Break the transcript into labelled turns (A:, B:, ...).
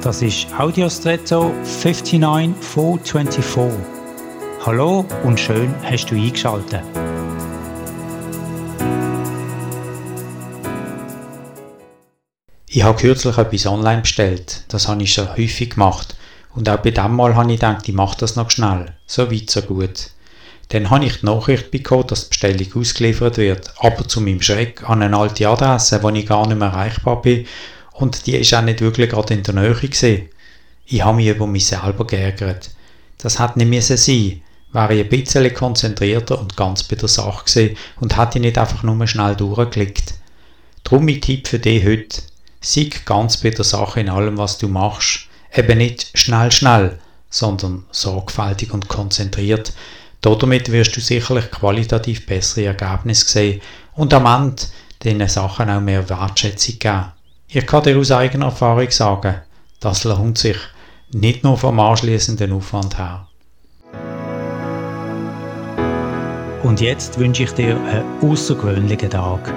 A: Das ist Audiostretto 59424. Hallo und schön hast du eingeschaltet. Ich habe kürzlich etwas online bestellt. Das habe ich schon häufig gemacht. Und auch bei dem Mal habe ich gedacht, ich mache das noch schnell. So weit, so gut. Dann habe ich die Nachricht bekommen, dass die Bestellung ausgeliefert wird. Aber zu meinem Schreck an eine alte Adresse, wo ich gar nicht mehr erreichbar bin. Und die ist auch nicht wirklich gerade in der Nähe gewesen. Ich habe mich über mich selber geärgert. Das hat nicht müssen sein. Wäre ich ein bisschen konzentrierter und ganz bei der Sache gewesen und hätte nicht einfach nur schnell durchgeklickt. Drum mein Tipp für dich heute. Sei ganz bei der Sache in allem, was du machst. Eben nicht schnell, schnell, sondern sorgfältig und konzentriert. Damit wirst du sicherlich qualitativ bessere Ergebnisse sehen und am Ende diesen Sachen auch mehr Wertschätzung geben. Ich kann dir aus eigener Erfahrung sagen, das lohnt sich nicht nur vom anschließenden Aufwand her. Und jetzt wünsche ich dir einen außergewöhnlichen Tag.